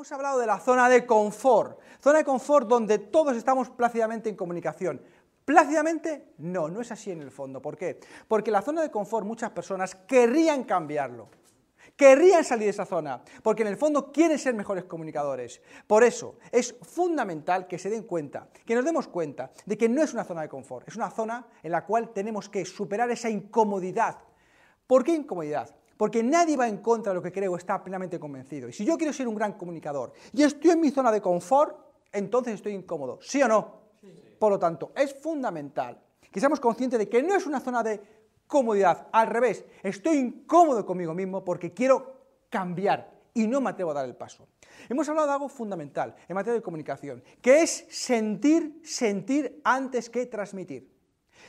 hemos hablado de la zona de confort. Zona de confort donde todos estamos plácidamente en comunicación. Plácidamente, no, no es así en el fondo. ¿Por qué? Porque la zona de confort muchas personas querrían cambiarlo. Querrían salir de esa zona, porque en el fondo quieren ser mejores comunicadores. Por eso es fundamental que se den cuenta, que nos demos cuenta de que no es una zona de confort, es una zona en la cual tenemos que superar esa incomodidad. ¿Por qué incomodidad? Porque nadie va en contra de lo que creo, está plenamente convencido. Y si yo quiero ser un gran comunicador y estoy en mi zona de confort, entonces estoy incómodo. ¿Sí o no? Por lo tanto, es fundamental que seamos conscientes de que no es una zona de comodidad, al revés, estoy incómodo conmigo mismo porque quiero cambiar y no me atrevo a dar el paso. Hemos hablado de algo fundamental en materia de comunicación, que es sentir, sentir antes que transmitir.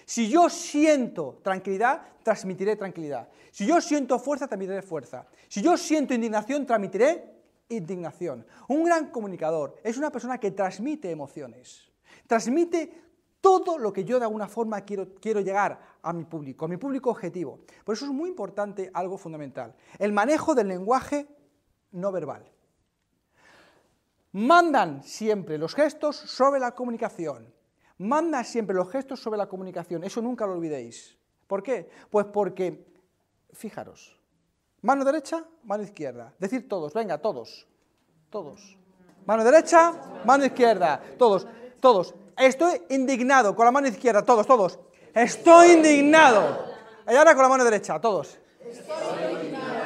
Si yo siento tranquilidad, transmitiré tranquilidad. Si yo siento fuerza, transmitiré fuerza. Si yo siento indignación, transmitiré indignación. Un gran comunicador es una persona que transmite emociones. Transmite todo lo que yo de alguna forma quiero, quiero llegar a mi público, a mi público objetivo. Por eso es muy importante algo fundamental, el manejo del lenguaje no verbal. Mandan siempre los gestos sobre la comunicación. Manda siempre los gestos sobre la comunicación. Eso nunca lo olvidéis. ¿Por qué? Pues porque, fijaros, mano derecha, mano izquierda. Decir todos, venga, todos. Todos. Mano derecha, mano izquierda. Todos, todos. Estoy indignado con la mano izquierda, todos, todos. Estoy indignado. Y ahora con la mano derecha, todos.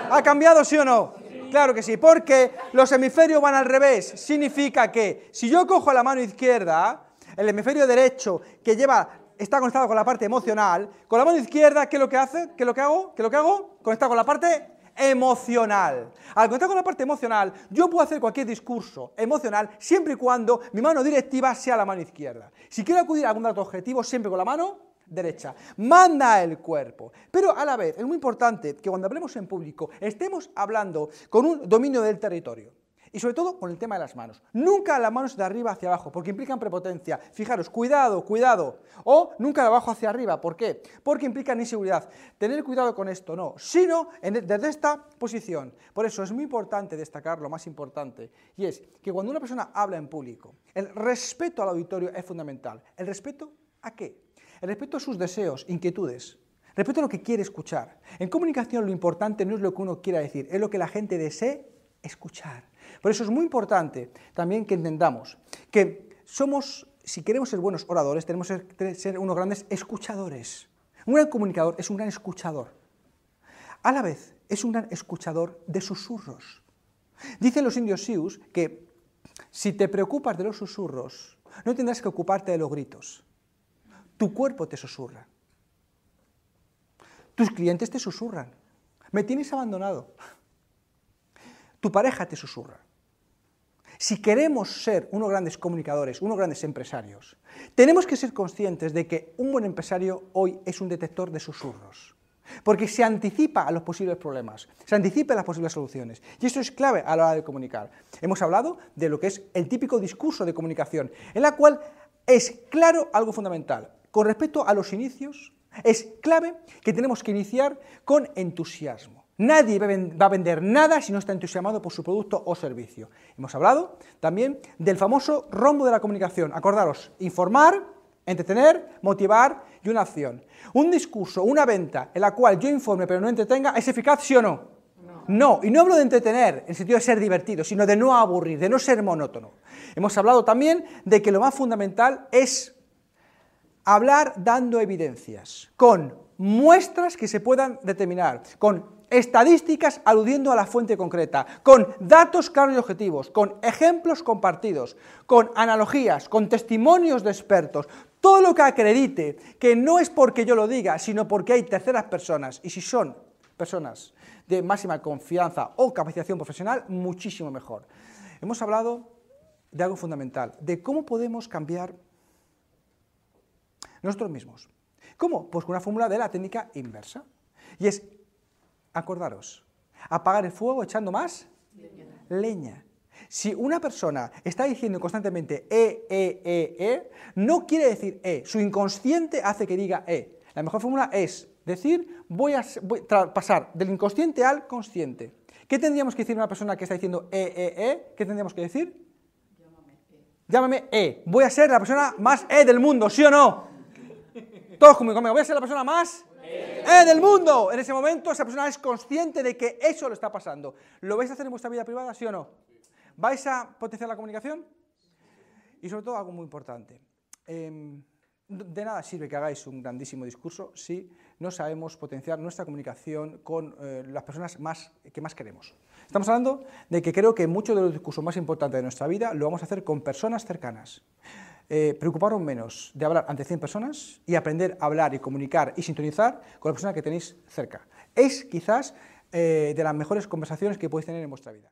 ¿Ha cambiado, sí o no? Claro que sí, porque los hemisferios van al revés. Significa que si yo cojo la mano izquierda, el hemisferio derecho que lleva está conectado con la parte emocional, con la mano izquierda, ¿qué es lo que hace? ¿Qué es lo que hago? ¿Qué es lo que hago? Conectado con la parte emocional. Al conectar con la parte emocional, yo puedo hacer cualquier discurso emocional siempre y cuando mi mano directiva sea la mano izquierda. Si quiero acudir a algún dato objetivo, siempre con la mano derecha. Manda el cuerpo. Pero a la vez, es muy importante que cuando hablemos en público estemos hablando con un dominio del territorio. Y sobre todo con el tema de las manos. Nunca las manos de arriba hacia abajo, porque implican prepotencia. Fijaros, cuidado, cuidado. O nunca de abajo hacia arriba. ¿Por qué? Porque implican inseguridad. Tener cuidado con esto, no. Sino desde esta posición. Por eso es muy importante destacar lo más importante. Y es que cuando una persona habla en público, el respeto al auditorio es fundamental. ¿El respeto a qué? El respeto a sus deseos, inquietudes. Respeto a lo que quiere escuchar. En comunicación lo importante no es lo que uno quiera decir, es lo que la gente desee escuchar. Por eso es muy importante también que entendamos que somos, si queremos ser buenos oradores, tenemos que ser unos grandes escuchadores. Un gran comunicador es un gran escuchador. A la vez, es un gran escuchador de susurros. Dicen los indios Sioux que si te preocupas de los susurros, no tendrás que ocuparte de los gritos. Tu cuerpo te susurra. Tus clientes te susurran. Me tienes abandonado. Tu pareja te susurra. Si queremos ser unos grandes comunicadores, unos grandes empresarios, tenemos que ser conscientes de que un buen empresario hoy es un detector de susurros. Porque se anticipa a los posibles problemas, se anticipa a las posibles soluciones. Y eso es clave a la hora de comunicar. Hemos hablado de lo que es el típico discurso de comunicación, en la cual es claro algo fundamental. Con respecto a los inicios, es clave que tenemos que iniciar con entusiasmo. Nadie va a vender nada si no está entusiasmado por su producto o servicio. Hemos hablado también del famoso rombo de la comunicación. Acordaros, informar, entretener, motivar y una acción. Un discurso, una venta en la cual yo informe pero no entretenga, ¿es eficaz sí o no? No, y no hablo de entretener en el sentido de ser divertido, sino de no aburrir, de no ser monótono. Hemos hablado también de que lo más fundamental es hablar dando evidencias, con muestras que se puedan determinar, con estadísticas aludiendo a la fuente concreta, con datos claros y objetivos, con ejemplos compartidos, con analogías, con testimonios de expertos, todo lo que acredite que no es porque yo lo diga, sino porque hay terceras personas, y si son personas de máxima confianza o capacitación profesional, muchísimo mejor. Hemos hablado de algo fundamental, de cómo podemos cambiar nosotros mismos. ¿Cómo? Pues con una fórmula de la técnica inversa. Y es acordaros, apagar el fuego echando más leña. Si una persona está diciendo constantemente e, e, e, e, no quiere decir e. Su inconsciente hace que diga e. La mejor fórmula es decir, voy a pasar del inconsciente al consciente. ¿Qué tendríamos que decir a una persona que está diciendo e, e, e? ¿Qué tendríamos que decir? Llámame E. Voy a ser la persona más E del mundo, ¿sí o no? Todos conmigo, conmigo. Voy a ser la persona más E del mundo. En ese momento esa persona es consciente de que eso le está pasando. ¿Lo vais a hacer en vuestra vida privada, sí o no? ¿Vais a potenciar la comunicación? Y sobre todo algo muy importante. Em, de nada sirve que hagáis un grandísimo discurso si no sabemos potenciar nuestra comunicación con eh, las personas más, que más queremos. Estamos hablando de que creo que muchos de los discursos más importantes de nuestra vida lo vamos a hacer con personas cercanas. Eh, preocuparos menos de hablar ante 100 personas y aprender a hablar y comunicar y sintonizar con la persona que tenéis cerca. Es quizás eh, de las mejores conversaciones que podéis tener en vuestra vida.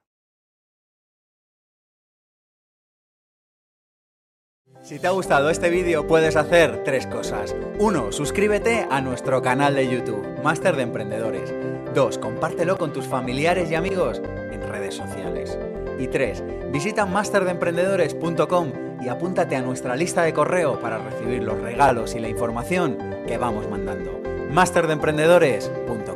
Si te ha gustado este vídeo puedes hacer tres cosas. 1. Suscríbete a nuestro canal de YouTube, Máster de Emprendedores. 2. Compártelo con tus familiares y amigos en redes sociales. Y 3. Visita masterdeemprendedores.com y apúntate a nuestra lista de correo para recibir los regalos y la información que vamos mandando. masterdeemprendedores.com